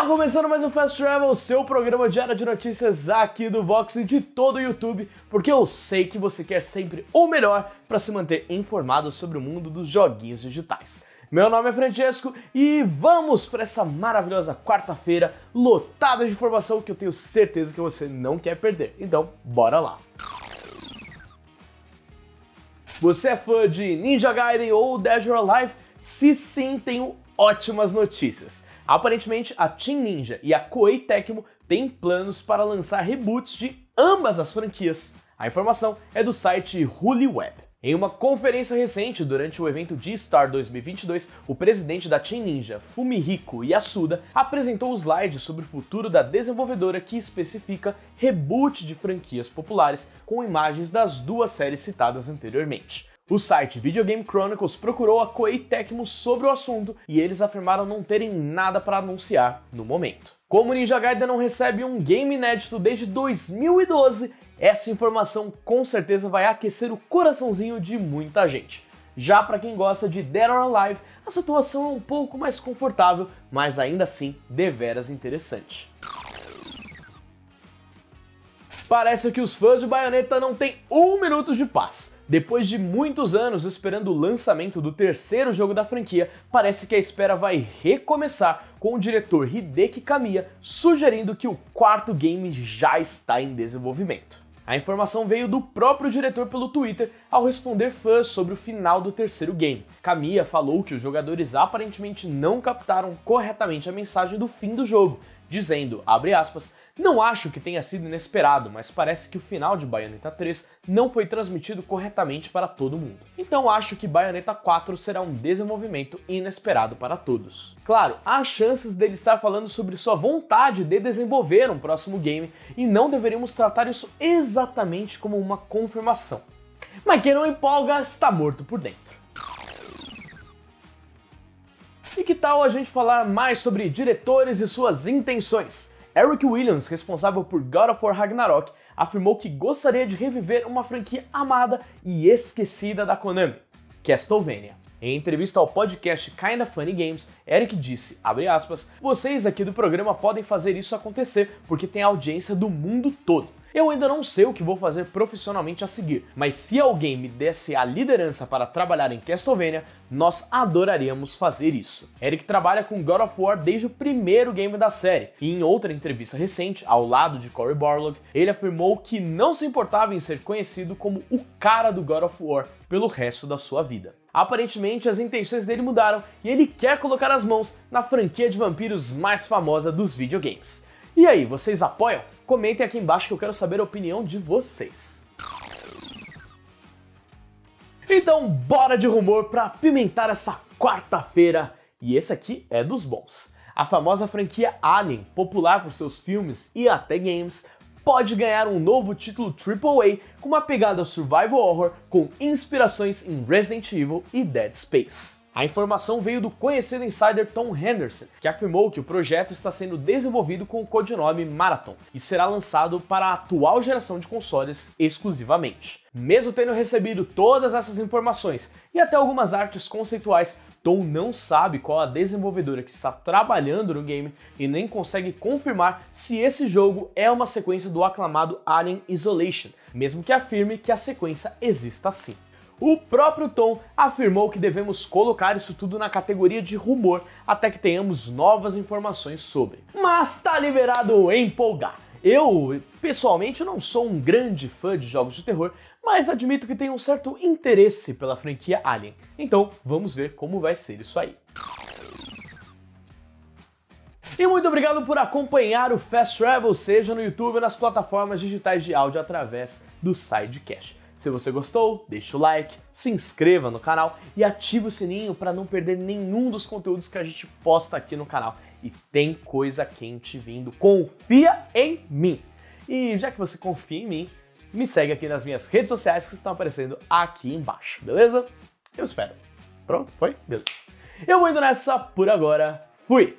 Tá começando mais um Fast Travel, seu programa diário de notícias aqui do Vox e de todo o YouTube, porque eu sei que você quer sempre o melhor para se manter informado sobre o mundo dos joguinhos digitais. Meu nome é Francesco e vamos para essa maravilhosa quarta-feira lotada de informação que eu tenho certeza que você não quer perder. Então, bora lá! Você é fã de Ninja Gaiden ou Dead or Alive? Se sim, tenho ótimas notícias. Aparentemente, a Team Ninja e a Koei Tecmo têm planos para lançar reboots de ambas as franquias. A informação é do site HuliWeb. Em uma conferência recente durante o evento G-Star 2022, o presidente da Team Ninja, Fumihiko Yasuda, apresentou slides sobre o futuro da desenvolvedora que especifica reboot de franquias populares com imagens das duas séries citadas anteriormente. O site Video Game Chronicles procurou a Koei Tecmo sobre o assunto e eles afirmaram não terem nada para anunciar no momento. Como Ninja Gaiden não recebe um game inédito desde 2012, essa informação com certeza vai aquecer o coraçãozinho de muita gente. Já para quem gosta de Dead or Alive, a situação é um pouco mais confortável, mas ainda assim deveras interessante. Parece que os fãs de Bayonetta não têm um minuto de paz. Depois de muitos anos esperando o lançamento do terceiro jogo da franquia, parece que a espera vai recomeçar com o diretor Hideki Kamiya sugerindo que o quarto game já está em desenvolvimento. A informação veio do próprio diretor pelo Twitter ao responder fãs sobre o final do terceiro game. Kamiya falou que os jogadores aparentemente não captaram corretamente a mensagem do fim do jogo, dizendo, aspas, não acho que tenha sido inesperado, mas parece que o final de Bayonetta 3 não foi transmitido corretamente para todo mundo. Então acho que Bayonetta 4 será um desenvolvimento inesperado para todos. Claro, há chances dele estar falando sobre sua vontade de desenvolver um próximo game e não deveríamos tratar isso exatamente como uma confirmação. Mas quem não empolga está morto por dentro. E que tal a gente falar mais sobre diretores e suas intenções? Eric Williams, responsável por God of War Ragnarok, afirmou que gostaria de reviver uma franquia amada e esquecida da Konami, Castlevania. Em entrevista ao podcast Kinda Funny Games, Eric disse, aspas, vocês aqui do programa podem fazer isso acontecer porque tem audiência do mundo todo. Eu ainda não sei o que vou fazer profissionalmente a seguir, mas se alguém me desse a liderança para trabalhar em Castlevania, nós adoraríamos fazer isso. Eric trabalha com God of War desde o primeiro game da série, e em outra entrevista recente, ao lado de Cory Barlog, ele afirmou que não se importava em ser conhecido como o cara do God of War pelo resto da sua vida. Aparentemente, as intenções dele mudaram e ele quer colocar as mãos na franquia de vampiros mais famosa dos videogames. E aí, vocês apoiam? Comentem aqui embaixo que eu quero saber a opinião de vocês. Então, bora de rumor para pimentar essa quarta-feira. E esse aqui é dos bons. A famosa franquia Alien, popular por seus filmes e até games, pode ganhar um novo título AAA com uma pegada survival horror com inspirações em Resident Evil e Dead Space. A informação veio do conhecido insider Tom Henderson, que afirmou que o projeto está sendo desenvolvido com o codinome Marathon e será lançado para a atual geração de consoles exclusivamente. Mesmo tendo recebido todas essas informações e até algumas artes conceituais, Tom não sabe qual a desenvolvedora que está trabalhando no game e nem consegue confirmar se esse jogo é uma sequência do aclamado Alien Isolation, mesmo que afirme que a sequência exista sim. O próprio Tom afirmou que devemos colocar isso tudo na categoria de rumor até que tenhamos novas informações sobre. Mas tá liberado empolgar. Eu, pessoalmente, não sou um grande fã de jogos de terror, mas admito que tenho um certo interesse pela franquia Alien. Então, vamos ver como vai ser isso aí. E muito obrigado por acompanhar o Fast Travel, seja no YouTube ou nas plataformas digitais de áudio através do Sidecast. Se você gostou, deixa o like, se inscreva no canal e ative o sininho para não perder nenhum dos conteúdos que a gente posta aqui no canal. E tem coisa quente vindo, confia em mim! E já que você confia em mim, me segue aqui nas minhas redes sociais que estão aparecendo aqui embaixo, beleza? Eu espero. Pronto? Foi? Beleza. Eu vou indo nessa por agora. Fui!